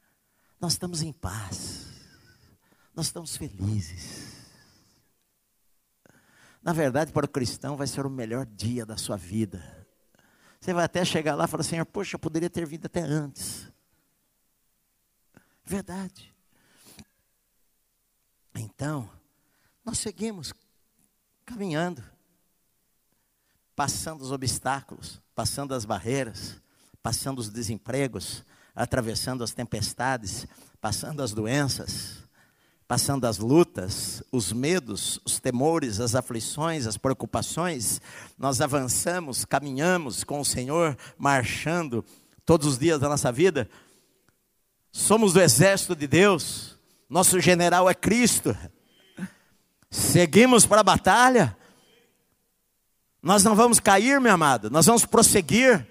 nós estamos em paz, nós estamos felizes. Na verdade, para o cristão, vai ser o melhor dia da sua vida. Você vai até chegar lá e falar, Senhor, poxa, eu poderia ter vindo até antes. Verdade. Então, nós seguimos caminhando, passando os obstáculos, passando as barreiras, passando os desempregos, atravessando as tempestades, passando as doenças, passando as lutas, os medos, os temores, as aflições, as preocupações, nós avançamos, caminhamos com o Senhor, marchando todos os dias da nossa vida. Somos do exército de Deus, nosso general é Cristo. Seguimos para a batalha. Nós não vamos cair, meu amado, nós vamos prosseguir.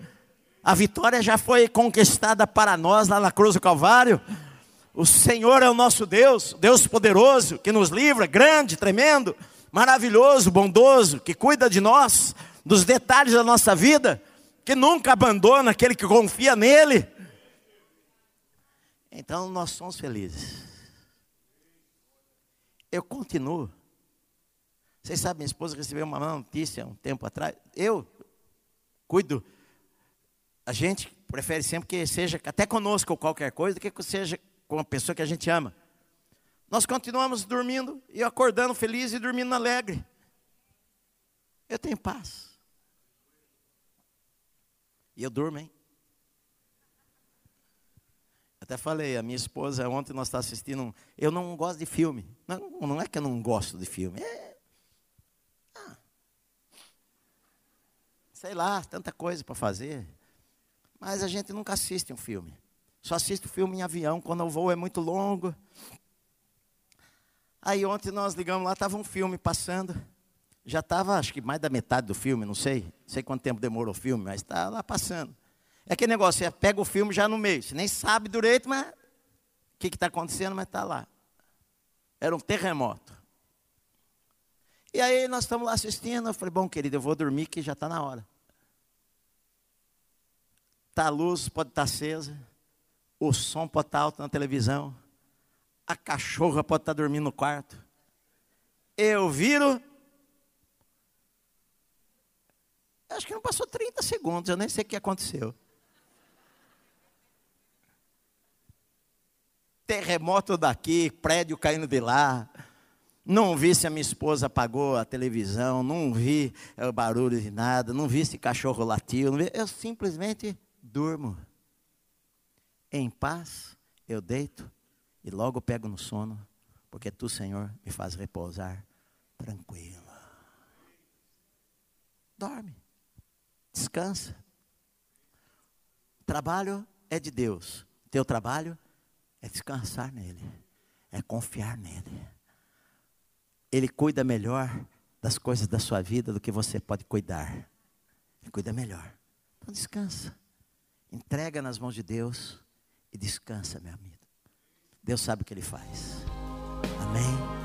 A vitória já foi conquistada para nós lá na cruz do Calvário. O Senhor é o nosso Deus, Deus poderoso, que nos livra, grande, tremendo, maravilhoso, bondoso, que cuida de nós, dos detalhes da nossa vida, que nunca abandona aquele que confia nele. Então nós somos felizes. Eu continuo. Vocês sabem, minha esposa recebeu uma notícia um tempo atrás. Eu cuido. A gente prefere sempre que seja até conosco ou qualquer coisa, do que seja com a pessoa que a gente ama. Nós continuamos dormindo e acordando feliz e dormindo alegre. Eu tenho paz. E eu durmo, hein? Até falei, a minha esposa, ontem nós estávamos assistindo. Um, eu não gosto de filme. Não, não é que eu não gosto de filme. É, sei lá, tanta coisa para fazer. Mas a gente nunca assiste um filme. Só assisto filme em avião quando o voo é muito longo. Aí ontem nós ligamos lá, estava um filme passando. Já estava, acho que mais da metade do filme, não sei. Não sei quanto tempo demorou o filme, mas está lá passando. É aquele negócio, você pega o filme já no meio. Você nem sabe direito, mas o que está acontecendo, mas está lá. Era um terremoto. E aí nós estamos lá assistindo. Eu falei, bom, querido, eu vou dormir que já está na hora. Tá a luz, pode estar tá acesa o som pode estar alto na televisão, a cachorra pode estar dormindo no quarto. Eu viro. Acho que não passou 30 segundos, eu nem sei o que aconteceu. Terremoto daqui, prédio caindo de lá. Não vi se a minha esposa apagou a televisão, não vi o barulho de nada, não vi se cachorro latiu, eu simplesmente durmo. Em paz eu deito e logo pego no sono, porque tu, Senhor, me faz repousar tranquilo. Dorme, descansa. Trabalho é de Deus. Teu trabalho é descansar nele, é confiar nele. Ele cuida melhor das coisas da sua vida do que você pode cuidar. Ele cuida melhor. Então descansa. Entrega nas mãos de Deus e descansa, meu amigo. Deus sabe o que Ele faz. Amém.